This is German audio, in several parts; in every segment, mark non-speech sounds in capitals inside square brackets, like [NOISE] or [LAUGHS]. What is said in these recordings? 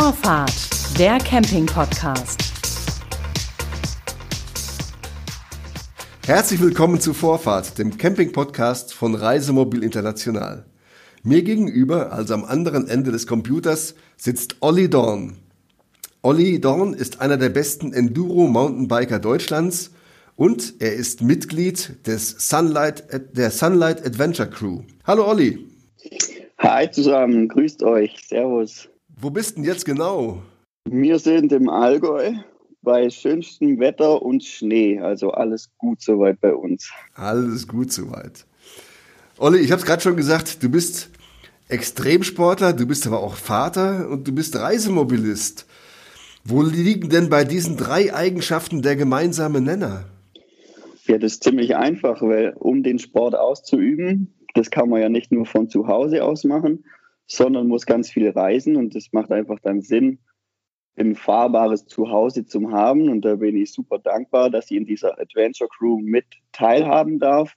Vorfahrt, der Camping-Podcast. Herzlich willkommen zu Vorfahrt, dem Camping-Podcast von Reisemobil International. Mir gegenüber, also am anderen Ende des Computers, sitzt Olli Dorn. Olli Dorn ist einer der besten Enduro-Mountainbiker Deutschlands und er ist Mitglied des Sunlight, der Sunlight Adventure Crew. Hallo Olli. Hi zusammen, grüßt euch, servus. Wo bist denn jetzt genau? Wir sind im Allgäu bei schönstem Wetter und Schnee, also alles gut soweit bei uns. Alles gut soweit. Olli, ich habe es gerade schon gesagt, du bist Extremsportler, du bist aber auch Vater und du bist Reisemobilist. Wo liegen denn bei diesen drei Eigenschaften der gemeinsame Nenner? Ja, das ist ziemlich einfach, weil um den Sport auszuüben, das kann man ja nicht nur von zu Hause aus machen, sondern muss ganz viel reisen und das macht einfach dann Sinn, ein fahrbares Zuhause zu haben. Und da bin ich super dankbar, dass ich in dieser Adventure Crew mit teilhaben darf.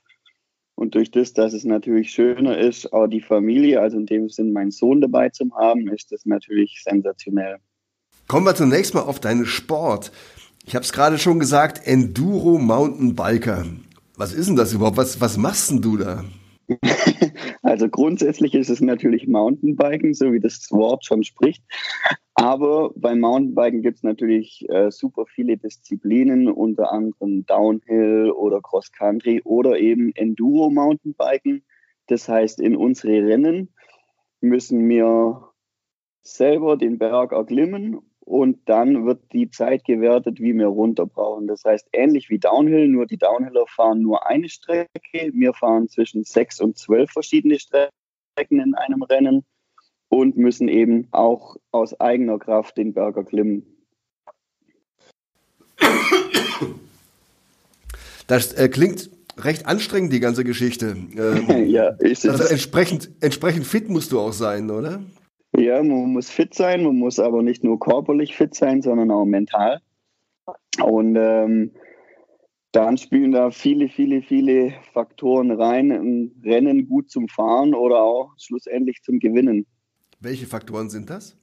Und durch das, dass es natürlich schöner ist, auch die Familie, also in dem Sinn meinen Sohn dabei zu haben, ist das natürlich sensationell. Kommen wir zunächst mal auf deinen Sport. Ich habe es gerade schon gesagt, Enduro Mountainbiker. Was ist denn das überhaupt? Was, was machst denn du da? [LAUGHS] Also grundsätzlich ist es natürlich Mountainbiken, so wie das Wort schon spricht. Aber beim Mountainbiken gibt es natürlich äh, super viele Disziplinen, unter anderem Downhill oder Cross Country oder eben Enduro Mountainbiken. Das heißt, in unsere Rennen müssen wir selber den Berg erklimmen und dann wird die Zeit gewertet, wie wir runter brauchen. Das heißt, ähnlich wie Downhill, nur die Downhiller fahren nur eine Strecke. Wir fahren zwischen sechs und zwölf verschiedene Strecken in einem Rennen und müssen eben auch aus eigener Kraft den Berg erklimmen. Das äh, klingt recht anstrengend, die ganze Geschichte. Ähm, [LAUGHS] ja, ist es. Also entsprechend, entsprechend fit musst du auch sein, oder? Ja, man muss fit sein, man muss aber nicht nur körperlich fit sein, sondern auch mental. Und ähm, dann spielen da viele, viele, viele Faktoren rein, ein Rennen gut zum Fahren oder auch schlussendlich zum Gewinnen. Welche Faktoren sind das?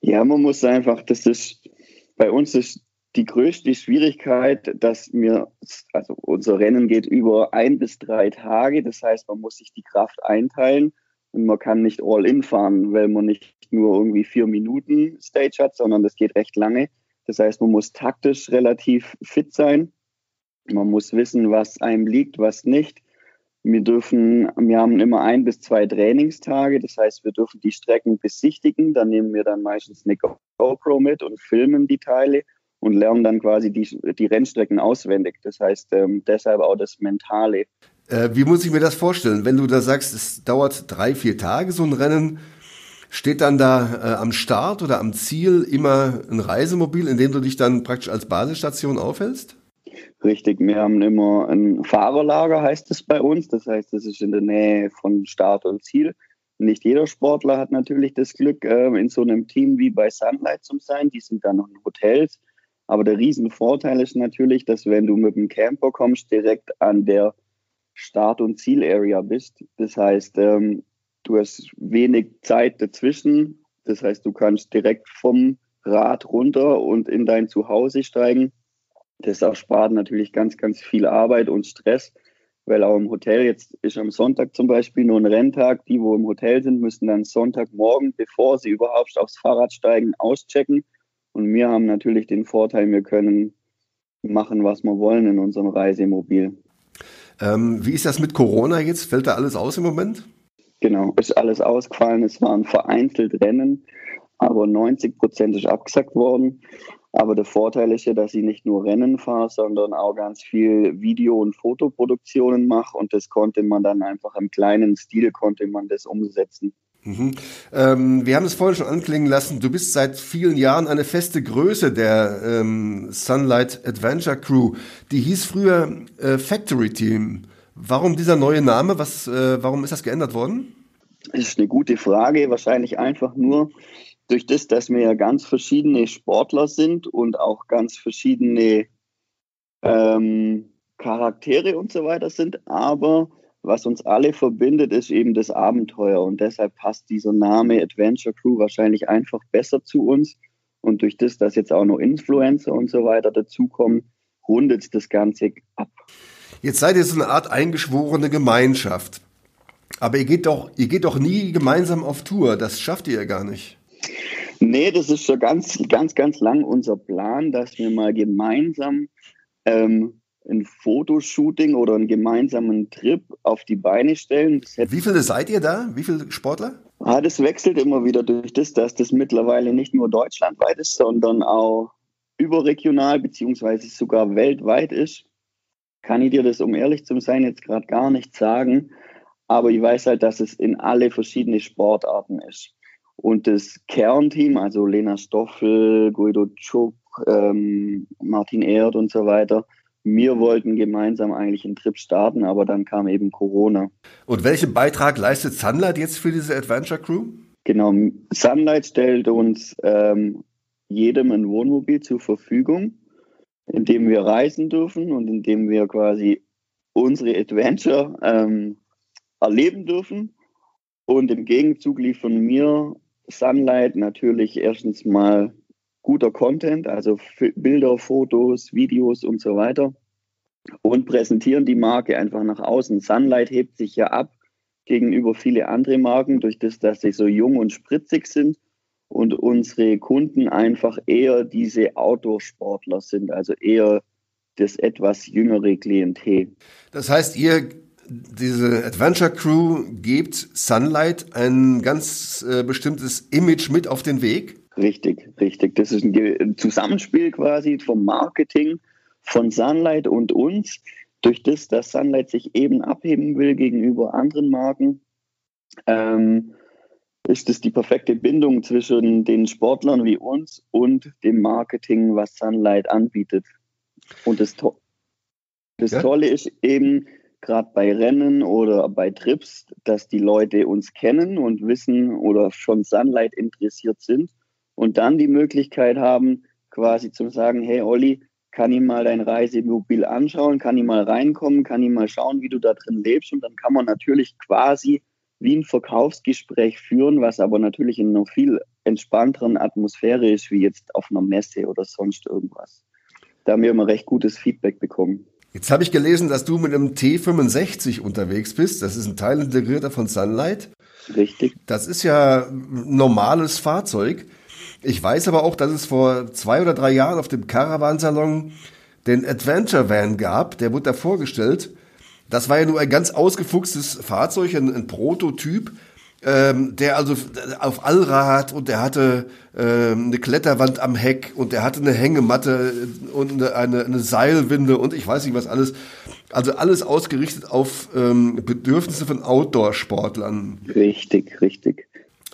Ja, man muss einfach, das ist, bei uns ist die größte Schwierigkeit, dass wir, also unser Rennen geht über ein bis drei Tage, das heißt, man muss sich die Kraft einteilen und man kann nicht all in fahren, weil man nicht nur irgendwie vier Minuten Stage hat, sondern das geht recht lange. Das heißt, man muss taktisch relativ fit sein. Man muss wissen, was einem liegt, was nicht. Wir dürfen, wir haben immer ein bis zwei Trainingstage. Das heißt, wir dürfen die Strecken besichtigen. Dann nehmen wir dann meistens eine GoPro mit und filmen die Teile und lernen dann quasi die, die Rennstrecken auswendig. Das heißt, ähm, deshalb auch das Mentale. Äh, wie muss ich mir das vorstellen? Wenn du da sagst, es dauert drei, vier Tage, so ein Rennen, Steht dann da äh, am Start oder am Ziel immer ein Reisemobil, in dem du dich dann praktisch als Basisstation aufhältst? Richtig, wir haben immer ein Fahrerlager, heißt es bei uns. Das heißt, es ist in der Nähe von Start und Ziel. Nicht jeder Sportler hat natürlich das Glück, äh, in so einem Team wie bei Sunlight zu sein. Die sind dann noch in Hotels. Aber der Riesenvorteil ist natürlich, dass wenn du mit dem Camper kommst, direkt an der Start- und Zielarea bist. Das heißt, ähm, Du hast wenig Zeit dazwischen. Das heißt, du kannst direkt vom Rad runter und in dein Zuhause steigen. Das erspart natürlich ganz, ganz viel Arbeit und Stress, weil auch im Hotel, jetzt ist am Sonntag zum Beispiel nur ein Renntag, die, wo im Hotel sind, müssen dann Sonntagmorgen, bevor sie überhaupt aufs Fahrrad steigen, auschecken. Und wir haben natürlich den Vorteil, wir können machen, was wir wollen in unserem Reisemobil. Ähm, wie ist das mit Corona jetzt? Fällt da alles aus im Moment? Genau, ist alles ausgefallen. Es waren vereinzelt Rennen, aber 90 Prozent ist abgesagt worden. Aber der Vorteil ist ja, dass ich nicht nur Rennen fahre, sondern auch ganz viel Video- und Fotoproduktionen mache. Und das konnte man dann einfach im kleinen Stil, konnte man das umsetzen. Mhm. Ähm, wir haben es vorhin schon anklingen lassen, du bist seit vielen Jahren eine feste Größe der ähm, Sunlight Adventure Crew. Die hieß früher äh, Factory Team. Warum dieser neue Name? Was, äh, warum ist das geändert worden? Das ist eine gute Frage. Wahrscheinlich einfach nur durch das, dass wir ja ganz verschiedene Sportler sind und auch ganz verschiedene ähm, Charaktere und so weiter sind. Aber was uns alle verbindet, ist eben das Abenteuer. Und deshalb passt dieser Name Adventure Crew wahrscheinlich einfach besser zu uns. Und durch das, dass jetzt auch noch Influencer und so weiter dazukommen, rundet das Ganze ab. Jetzt seid ihr so eine Art eingeschworene Gemeinschaft. Aber ihr geht doch, ihr geht doch nie gemeinsam auf Tour. Das schafft ihr ja gar nicht. Nee, das ist schon ganz, ganz, ganz lang unser Plan, dass wir mal gemeinsam ähm, ein Fotoshooting oder einen gemeinsamen Trip auf die Beine stellen. Wie viele seid ihr da? Wie viele Sportler? Ah, das wechselt immer wieder durch das, dass das mittlerweile nicht nur deutschlandweit ist, sondern auch überregional beziehungsweise sogar weltweit ist. Kann ich dir das, um ehrlich zu sein, jetzt gerade gar nicht sagen. Aber ich weiß halt, dass es in alle verschiedene Sportarten ist. Und das Kernteam, also Lena Stoffel, Guido Tschuk, ähm, Martin Erd und so weiter, wir wollten gemeinsam eigentlich einen Trip starten, aber dann kam eben Corona. Und welchen Beitrag leistet Sunlight jetzt für diese Adventure Crew? Genau, Sunlight stellt uns ähm, jedem ein Wohnmobil zur Verfügung, in dem wir reisen dürfen und in dem wir quasi unsere Adventure ähm, erleben dürfen. Und im Gegenzug liefern mir Sunlight natürlich erstens mal guter Content, also Bilder, Fotos, Videos und so weiter und präsentieren die Marke einfach nach außen. Sunlight hebt sich ja ab gegenüber viele andere Marken durch das, dass sie so jung und spritzig sind und unsere Kunden einfach eher diese Outdoor-Sportler sind, also eher das etwas jüngere Klientel. Das heißt, ihr diese Adventure Crew gebt Sunlight ein ganz äh, bestimmtes Image mit auf den Weg? Richtig, richtig. Das ist ein Zusammenspiel quasi vom Marketing von Sunlight und uns. Durch das, dass Sunlight sich eben abheben will gegenüber anderen Marken, ähm, ist es die perfekte Bindung zwischen den Sportlern wie uns und dem Marketing, was Sunlight anbietet. Und das, to das ja. Tolle ist eben, gerade bei Rennen oder bei Trips, dass die Leute uns kennen und wissen oder schon Sunlight interessiert sind und dann die Möglichkeit haben, quasi zu sagen, hey Olli, kann ich mal dein Reisemobil anschauen, kann ich mal reinkommen, kann ich mal schauen, wie du da drin lebst und dann kann man natürlich quasi wie ein Verkaufsgespräch führen, was aber natürlich in einer viel entspannteren Atmosphäre ist, wie jetzt auf einer Messe oder sonst irgendwas. Da haben wir immer recht gutes Feedback bekommen. Jetzt habe ich gelesen, dass du mit einem T65 unterwegs bist. Das ist ein Teilintegrierter von Sunlight. Richtig. Das ist ja ein normales Fahrzeug. Ich weiß aber auch, dass es vor zwei oder drei Jahren auf dem Caravansalon den Adventure Van gab. Der wurde da vorgestellt. Das war ja nur ein ganz ausgefuchstes Fahrzeug, ein, ein Prototyp ähm, der also auf Allrad und der hatte ähm, eine Kletterwand am Heck und der hatte eine Hängematte und eine, eine, Seilwinde und ich weiß nicht was alles. Also alles ausgerichtet auf ähm, Bedürfnisse von Outdoor-Sportlern. Richtig, richtig.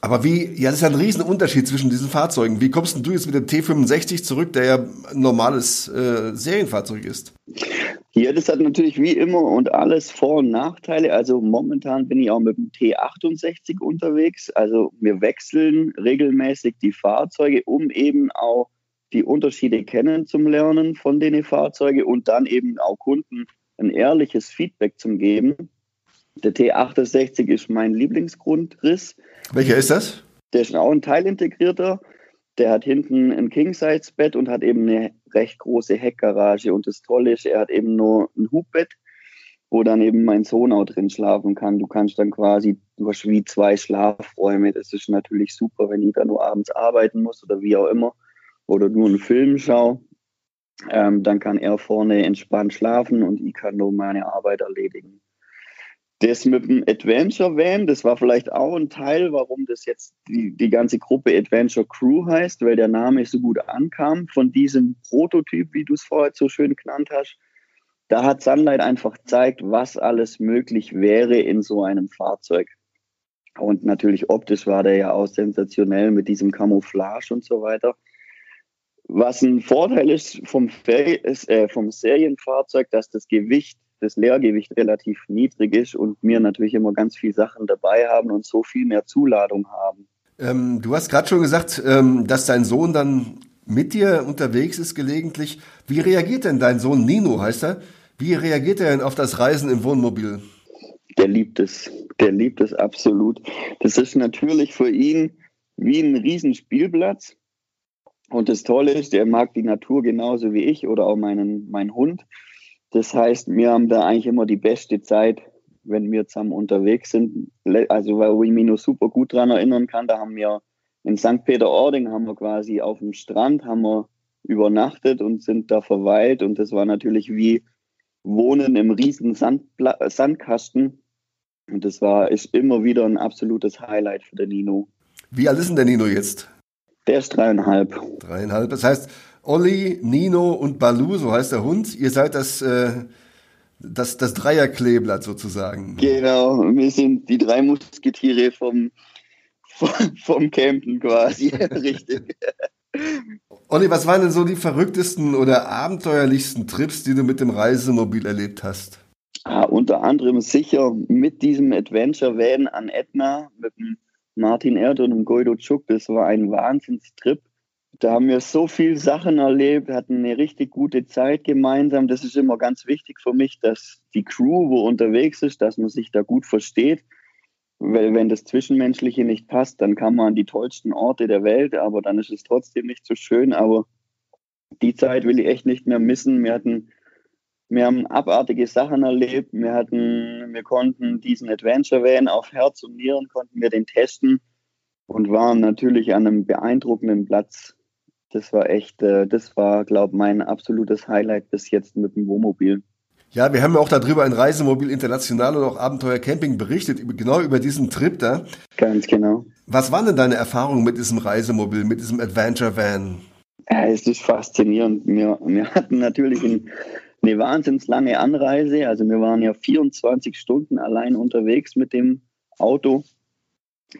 Aber wie, ja, das ist ja ein Riesenunterschied zwischen diesen Fahrzeugen. Wie kommst denn du jetzt mit dem T65 zurück, der ja ein normales äh, Serienfahrzeug ist? Ja, das hat natürlich wie immer und alles Vor- und Nachteile. Also momentan bin ich auch mit dem T68 unterwegs. Also wir wechseln regelmäßig die Fahrzeuge, um eben auch die Unterschiede kennenzulernen von den Fahrzeugen und dann eben auch Kunden ein ehrliches Feedback zu geben. Der T68 ist mein Lieblingsgrundriss. Welcher ist das? Der ist auch ein Teilintegrierter. Der hat hinten ein King-Size-Bett und hat eben eine recht große Heckgarage. Und das Tolle ist, er hat eben nur ein Hubbett, wo dann eben mein Sohn auch drin schlafen kann. Du kannst dann quasi, du hast wie zwei Schlafräume. Das ist natürlich super, wenn ich da nur abends arbeiten muss oder wie auch immer. Oder nur einen Film schaue. Ähm, dann kann er vorne entspannt schlafen und ich kann nur meine Arbeit erledigen. Das mit dem Adventure Van, das war vielleicht auch ein Teil, warum das jetzt die, die ganze Gruppe Adventure Crew heißt, weil der Name so gut ankam von diesem Prototyp, wie du es vorher so schön genannt hast. Da hat Sunlight einfach gezeigt, was alles möglich wäre in so einem Fahrzeug. Und natürlich optisch war der ja auch sensationell mit diesem Camouflage und so weiter. Was ein Vorteil ist vom, äh, vom Serienfahrzeug, dass das Gewicht das Leergewicht relativ niedrig ist und wir natürlich immer ganz viele Sachen dabei haben und so viel mehr Zuladung haben. Ähm, du hast gerade schon gesagt, ähm, dass dein Sohn dann mit dir unterwegs ist gelegentlich. Wie reagiert denn dein Sohn Nino, heißt er? Wie reagiert er denn auf das Reisen im Wohnmobil? Der liebt es. Der liebt es absolut. Das ist natürlich für ihn wie ein Riesenspielplatz. Und das Tolle ist, er mag die Natur genauso wie ich oder auch meinen, meinen Hund. Das heißt, wir haben da eigentlich immer die beste Zeit, wenn wir zusammen unterwegs sind. Also, weil ich mich nur super gut daran erinnern kann, da haben wir in St. Peter-Ording haben wir quasi auf dem Strand, haben wir übernachtet und sind da verweilt. Und das war natürlich wie Wohnen im riesen Sandpla Sandkasten. Und das war, ist immer wieder ein absolutes Highlight für den Nino. Wie alt ist denn der Nino jetzt? Der ist dreieinhalb. Dreieinhalb. Das heißt, Olli, Nino und Balu, so heißt der Hund, ihr seid das, äh, das, das Dreierkleeblatt sozusagen. Genau, wir sind die drei Musketiere vom, vom, vom Campen quasi. [LAUGHS] Richtig. Olli, was waren denn so die verrücktesten oder abenteuerlichsten Trips, die du mit dem Reisemobil erlebt hast? Ah, unter anderem sicher mit diesem Adventure Van an Etna mit dem Martin Erd und dem Goido Chuk. Das war ein Wahnsinnstrip. Da haben wir so viele Sachen erlebt, hatten eine richtig gute Zeit gemeinsam. Das ist immer ganz wichtig für mich, dass die Crew, wo unterwegs ist, dass man sich da gut versteht. Weil wenn das Zwischenmenschliche nicht passt, dann kann man an die tollsten Orte der Welt, aber dann ist es trotzdem nicht so schön. Aber die Zeit will ich echt nicht mehr missen. Wir hatten, wir haben abartige Sachen erlebt. Wir hatten, wir konnten diesen Adventure Van auf Herz und Nieren konnten wir den testen und waren natürlich an einem beeindruckenden Platz. Das war echt, äh, das war, glaube ich, mein absolutes Highlight bis jetzt mit dem Wohnmobil. Ja, wir haben ja auch darüber in Reisemobil International und auch Abenteuer Camping berichtet, genau über diesen Trip da. Ganz genau. Was waren denn deine Erfahrungen mit diesem Reisemobil, mit diesem Adventure Van? Ja, es ist faszinierend. Wir, wir hatten natürlich ein, eine wahnsinnig lange Anreise. Also wir waren ja 24 Stunden allein unterwegs mit dem Auto.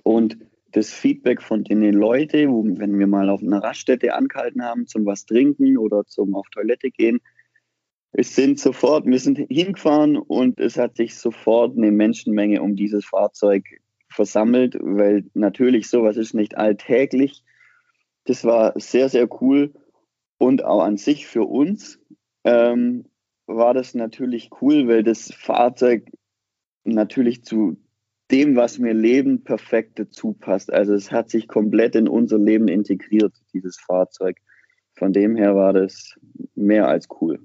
Und das Feedback von den Leuten, wenn wir mal auf einer Raststätte angehalten haben zum was trinken oder zum auf Toilette gehen, es sind sofort, wir sind hingefahren und es hat sich sofort eine Menschenmenge um dieses Fahrzeug versammelt, weil natürlich sowas ist nicht alltäglich. Das war sehr, sehr cool und auch an sich für uns ähm, war das natürlich cool, weil das Fahrzeug natürlich zu dem, was wir leben, perfekt dazu passt. Also es hat sich komplett in unser Leben integriert, dieses Fahrzeug. Von dem her war das mehr als cool.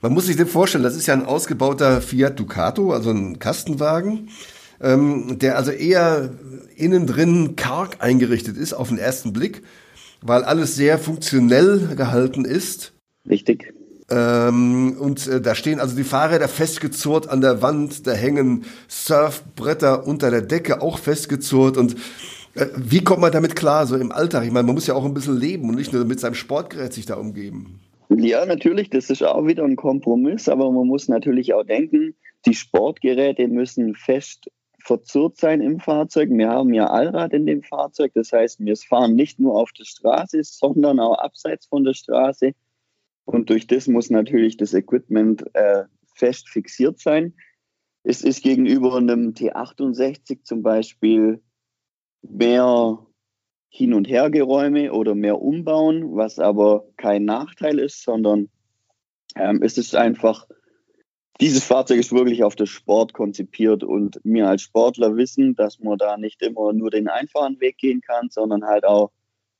Man muss sich den vorstellen, das ist ja ein ausgebauter Fiat Ducato, also ein Kastenwagen, ähm, der also eher innen drin karg eingerichtet ist auf den ersten Blick, weil alles sehr funktionell gehalten ist. Richtig. Ähm, und äh, da stehen also die Fahrräder festgezurrt an der Wand, da hängen Surfbretter unter der Decke auch festgezurrt und äh, wie kommt man damit klar, so im Alltag? Ich meine, man muss ja auch ein bisschen leben und nicht nur mit seinem Sportgerät sich da umgeben. Ja, natürlich, das ist auch wieder ein Kompromiss, aber man muss natürlich auch denken, die Sportgeräte müssen fest verzurrt sein im Fahrzeug. Wir haben ja Allrad in dem Fahrzeug, das heißt, wir fahren nicht nur auf der Straße, sondern auch abseits von der Straße. Und durch das muss natürlich das Equipment äh, fest fixiert sein. Es ist gegenüber einem T68 zum Beispiel mehr hin- und hergeräume oder mehr umbauen, was aber kein Nachteil ist, sondern ähm, es ist einfach, dieses Fahrzeug ist wirklich auf den Sport konzipiert und wir als Sportler wissen, dass man da nicht immer nur den einfachen Weg gehen kann, sondern halt auch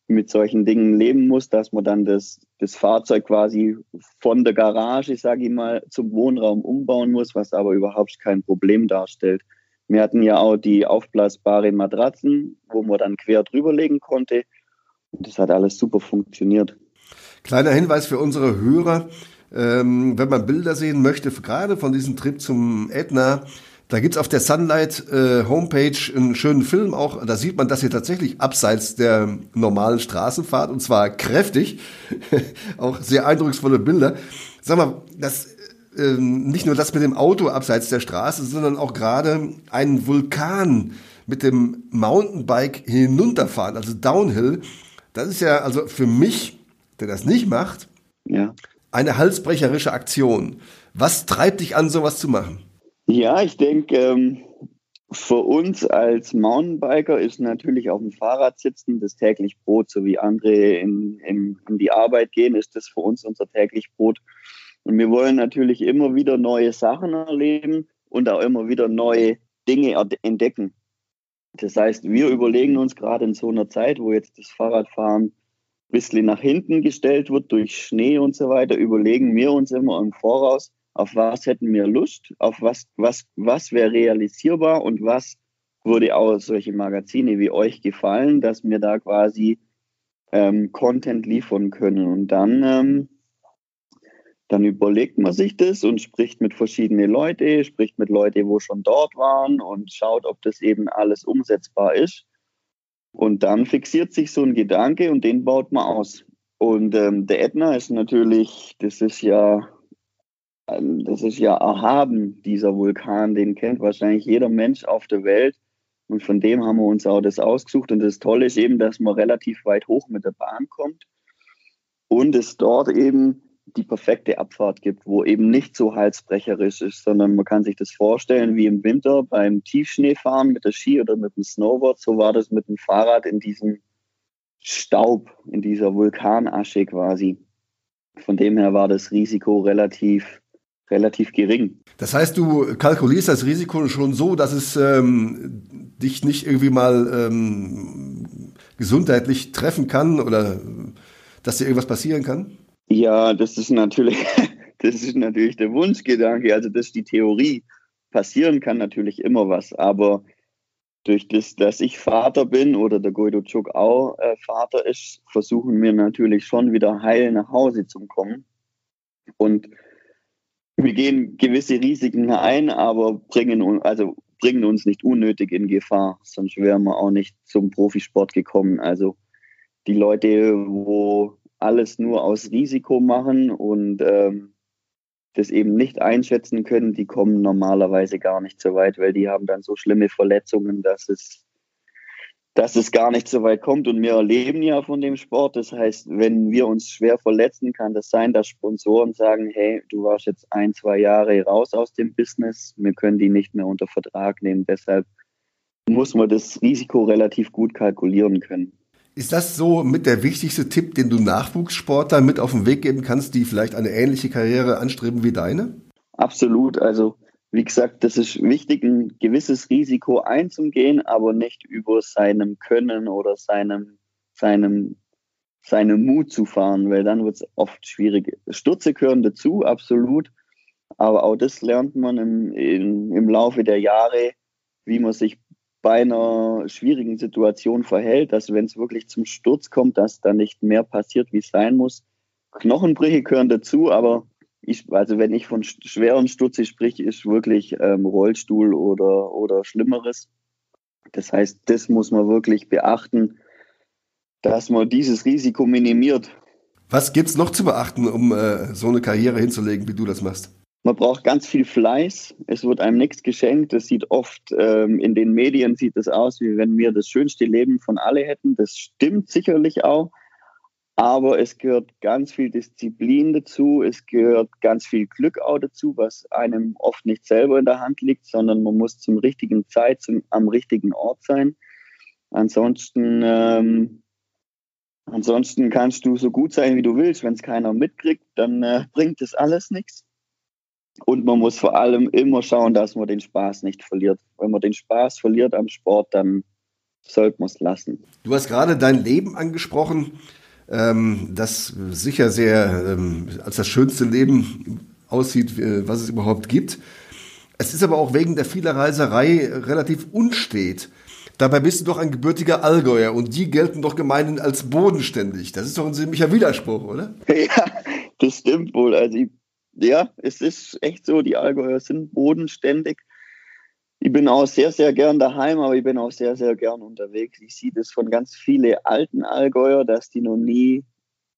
mit solchen Dingen leben muss, dass man dann das, das Fahrzeug quasi von der Garage, sage ich mal, zum Wohnraum umbauen muss, was aber überhaupt kein Problem darstellt. Wir hatten ja auch die aufblasbare Matratzen, wo man dann quer drüber legen konnte. Und das hat alles super funktioniert. Kleiner Hinweis für unsere Hörer. Ähm, wenn man Bilder sehen möchte, gerade von diesem Trip zum Ätna, da gibt's auf der Sunlight äh, Homepage einen schönen Film auch. Da sieht man, dass ihr tatsächlich abseits der normalen Straßenfahrt und zwar kräftig, [LAUGHS] auch sehr eindrucksvolle Bilder. Sag mal, das ähm, nicht nur das mit dem Auto abseits der Straße, sondern auch gerade einen Vulkan mit dem Mountainbike hinunterfahren, also Downhill. Das ist ja also für mich, der das nicht macht, ja. eine halsbrecherische Aktion. Was treibt dich an, sowas zu machen? Ja, ich denke, ähm, für uns als Mountainbiker ist natürlich auf dem Fahrrad sitzen das täglich Brot, so wie andere in, in, in die Arbeit gehen, ist das für uns unser täglich Brot. Und wir wollen natürlich immer wieder neue Sachen erleben und auch immer wieder neue Dinge entdecken. Das heißt, wir überlegen uns gerade in so einer Zeit, wo jetzt das Fahrradfahren bisschen nach hinten gestellt wird durch Schnee und so weiter, überlegen wir uns immer im Voraus, auf was hätten wir Lust, auf was, was, was wäre realisierbar und was würde auch solche Magazine wie euch gefallen, dass wir da quasi ähm, Content liefern können. Und dann, ähm, dann überlegt man sich das und spricht mit verschiedenen Leuten, spricht mit Leuten, wo schon dort waren und schaut, ob das eben alles umsetzbar ist. Und dann fixiert sich so ein Gedanke und den baut man aus. Und ähm, der Ätna ist natürlich, das ist ja, das ist ja erhaben, dieser Vulkan, den kennt wahrscheinlich jeder Mensch auf der Welt. Und von dem haben wir uns auch das ausgesucht. Und das Tolle ist eben, dass man relativ weit hoch mit der Bahn kommt und es dort eben die perfekte Abfahrt gibt, wo eben nicht so halsbrecherisch ist, sondern man kann sich das vorstellen wie im Winter beim Tiefschneefahren mit der Ski oder mit dem Snowboard. So war das mit dem Fahrrad in diesem Staub, in dieser Vulkanasche quasi. Von dem her war das Risiko relativ relativ gering. Das heißt, du kalkulierst das Risiko schon so, dass es ähm, dich nicht irgendwie mal ähm, gesundheitlich treffen kann oder dass dir irgendwas passieren kann? Ja, das ist natürlich, [LAUGHS] das ist natürlich der Wunschgedanke. Also das ist die Theorie. Passieren kann natürlich immer was, aber durch das, dass ich Vater bin oder der Guido Chuk auch äh, Vater ist, versuchen wir natürlich schon wieder heil nach Hause zu kommen. Und wir gehen gewisse Risiken ein, aber bringen, also bringen uns nicht unnötig in Gefahr, sonst wären wir auch nicht zum Profisport gekommen. Also die Leute, wo alles nur aus Risiko machen und ähm, das eben nicht einschätzen können, die kommen normalerweise gar nicht so weit, weil die haben dann so schlimme Verletzungen, dass es dass es gar nicht so weit kommt. Und wir erleben ja von dem Sport. Das heißt, wenn wir uns schwer verletzen, kann das sein, dass Sponsoren sagen, hey, du warst jetzt ein, zwei Jahre raus aus dem Business. Wir können die nicht mehr unter Vertrag nehmen. Deshalb muss man das Risiko relativ gut kalkulieren können. Ist das so mit der wichtigste Tipp, den du Nachwuchssportlern mit auf den Weg geben kannst, die vielleicht eine ähnliche Karriere anstreben wie deine? Absolut. Also wie gesagt, das ist wichtig, ein gewisses Risiko einzugehen, aber nicht über seinem Können oder seinem, seinem, seinem Mut zu fahren, weil dann wird es oft schwierig. Stürze gehören dazu, absolut. Aber auch das lernt man im, im, im Laufe der Jahre, wie man sich bei einer schwierigen Situation verhält, dass wenn es wirklich zum Sturz kommt, dass da nicht mehr passiert, wie es sein muss. Knochenbrüche gehören dazu, aber ich, also wenn ich von schweren Stürze spreche, ist wirklich ähm, Rollstuhl oder, oder Schlimmeres. Das heißt, das muss man wirklich beachten, dass man dieses Risiko minimiert. Was gibt es noch zu beachten, um äh, so eine Karriere hinzulegen, wie du das machst? Man braucht ganz viel Fleiß. Es wird einem nichts geschenkt. Das sieht oft ähm, in den Medien sieht es aus, wie wenn wir das schönste Leben von alle hätten. Das stimmt sicherlich auch. Aber es gehört ganz viel Disziplin dazu, es gehört ganz viel Glück auch dazu, was einem oft nicht selber in der Hand liegt, sondern man muss zum richtigen Zeit zum, am richtigen Ort sein. Ansonsten, ähm, ansonsten kannst du so gut sein, wie du willst. Wenn es keiner mitkriegt, dann äh, bringt das alles nichts. Und man muss vor allem immer schauen, dass man den Spaß nicht verliert. Wenn man den Spaß verliert am Sport, dann sollte man es lassen. Du hast gerade dein Leben angesprochen ähm, das sicher sehr ähm, als das schönste Leben aussieht, was es überhaupt gibt. Es ist aber auch wegen der vielen Reiserei relativ unstet. Dabei bist du doch ein gebürtiger Allgäuer und die gelten doch gemeinhin als bodenständig. Das ist doch ein ziemlicher Widerspruch, oder? [LAUGHS] Ja, das stimmt wohl. Also, ja, es ist echt so, die Allgäuer sind bodenständig ich bin auch sehr, sehr gern daheim, aber ich bin auch sehr, sehr gern unterwegs. Ich sehe das von ganz vielen alten Allgäuer, dass die noch nie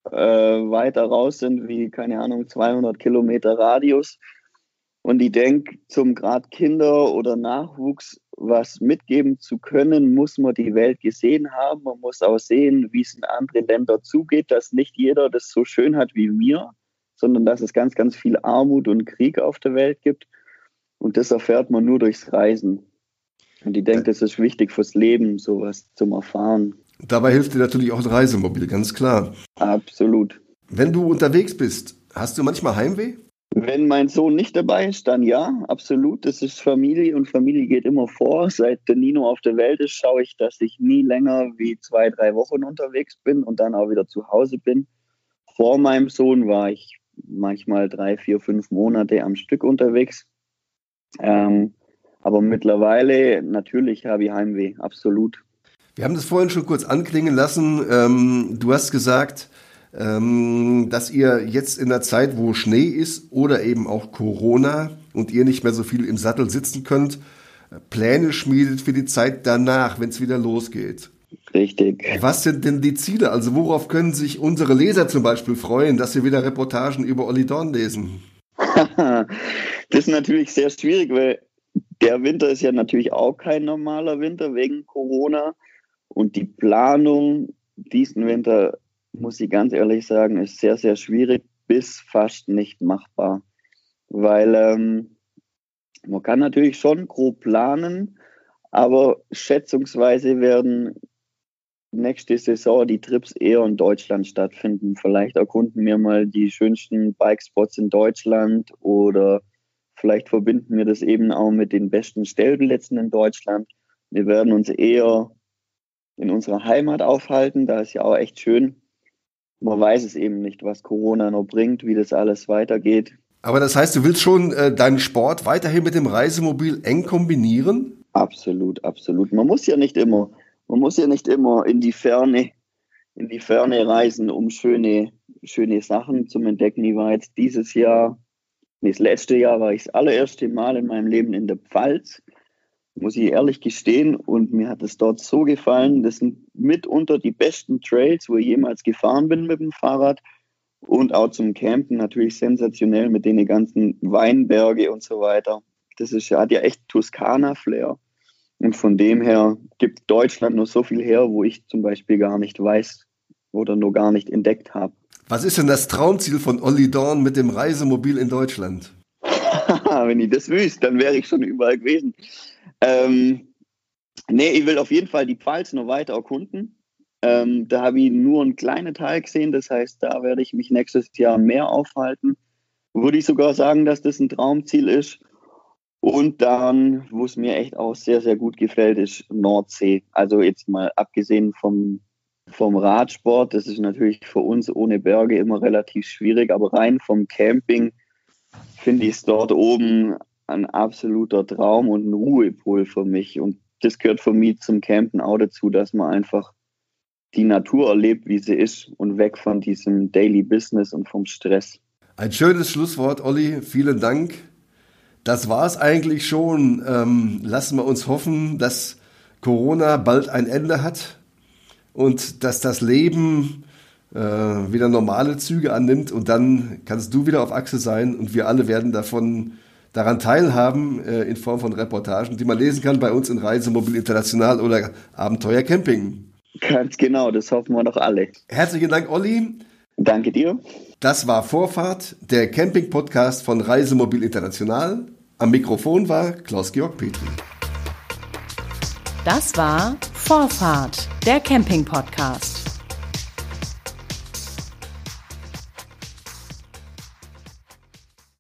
äh, weiter raus sind wie, keine Ahnung, 200 Kilometer Radius. Und ich denke, zum Grad Kinder oder Nachwuchs was mitgeben zu können, muss man die Welt gesehen haben. Man muss auch sehen, wie es in anderen Ländern zugeht, dass nicht jeder das so schön hat wie mir, sondern dass es ganz, ganz viel Armut und Krieg auf der Welt gibt. Und das erfährt man nur durchs Reisen. Und ich denke, das ist wichtig fürs Leben, sowas zum Erfahren. Dabei hilft dir natürlich auch ein Reisemobil, ganz klar. Absolut. Wenn du unterwegs bist, hast du manchmal Heimweh? Wenn mein Sohn nicht dabei ist, dann ja, absolut. Das ist Familie und Familie geht immer vor. Seit der Nino auf der Welt ist, schaue ich, dass ich nie länger wie zwei, drei Wochen unterwegs bin und dann auch wieder zu Hause bin. Vor meinem Sohn war ich manchmal drei, vier, fünf Monate am Stück unterwegs. Ähm, aber mittlerweile natürlich habe ich Heimweh, absolut. Wir haben das vorhin schon kurz anklingen lassen. Ähm, du hast gesagt, ähm, dass ihr jetzt in der Zeit, wo Schnee ist oder eben auch Corona und ihr nicht mehr so viel im Sattel sitzen könnt, Pläne schmiedet für die Zeit danach, wenn es wieder losgeht. Richtig. Was sind denn die Ziele? Also worauf können sich unsere Leser zum Beispiel freuen, dass sie wieder Reportagen über Olli Dorn lesen? Das ist natürlich sehr schwierig, weil der Winter ist ja natürlich auch kein normaler Winter wegen Corona. Und die Planung diesen Winter muss ich ganz ehrlich sagen, ist sehr, sehr schwierig bis fast nicht machbar. Weil ähm, man kann natürlich schon grob planen, aber schätzungsweise werden nächste Saison die Trips eher in Deutschland stattfinden. Vielleicht erkunden wir mal die schönsten Bikespots in Deutschland oder vielleicht verbinden wir das eben auch mit den besten Stellplätzen in Deutschland. Wir werden uns eher in unserer Heimat aufhalten. Da ist ja auch echt schön man weiß es eben nicht, was Corona noch bringt, wie das alles weitergeht. Aber das heißt, du willst schon äh, deinen Sport weiterhin mit dem Reisemobil eng kombinieren? Absolut, absolut. Man muss ja nicht immer, man muss ja nicht immer in die Ferne, in die Ferne reisen, um schöne, schöne Sachen zu entdecken. Ich war jetzt dieses Jahr, das letzte Jahr war ich das allererste Mal in meinem Leben in der Pfalz muss ich ehrlich gestehen. Und mir hat es dort so gefallen. Das sind mitunter die besten Trails, wo ich jemals gefahren bin mit dem Fahrrad. Und auch zum Campen natürlich sensationell mit den ganzen Weinberge und so weiter. Das ist, hat ja echt Toskana-Flair. Und von dem her gibt Deutschland nur so viel her, wo ich zum Beispiel gar nicht weiß oder nur gar nicht entdeckt habe. Was ist denn das Traumziel von Olli Dorn mit dem Reisemobil in Deutschland? [LAUGHS] Wenn ich das wüsste, dann wäre ich schon überall gewesen. Ähm, nee, ich will auf jeden Fall die Pfalz noch weiter erkunden. Ähm, da habe ich nur einen kleinen Teil gesehen, das heißt, da werde ich mich nächstes Jahr mehr aufhalten. Würde ich sogar sagen, dass das ein Traumziel ist. Und dann, wo es mir echt auch sehr, sehr gut gefällt, ist Nordsee. Also jetzt mal abgesehen vom, vom Radsport, das ist natürlich für uns ohne Berge immer relativ schwierig, aber rein vom Camping finde ich es dort oben ein absoluter Traum und ein Ruhepol für mich. Und das gehört für mich zum Campen auch dazu, dass man einfach die Natur erlebt, wie sie ist und weg von diesem Daily Business und vom Stress. Ein schönes Schlusswort, Olli. Vielen Dank. Das war es eigentlich schon. Ähm, lassen wir uns hoffen, dass Corona bald ein Ende hat und dass das Leben äh, wieder normale Züge annimmt und dann kannst du wieder auf Achse sein und wir alle werden davon daran teilhaben äh, in Form von Reportagen, die man lesen kann bei uns in Reisemobil International oder Abenteuer Camping. Ganz genau, das hoffen wir doch alle. Herzlichen Dank, Olli. Danke dir. Das war Vorfahrt, der Camping-Podcast von Reisemobil International. Am Mikrofon war Klaus-Georg Petri. Das war Vorfahrt, der Camping-Podcast.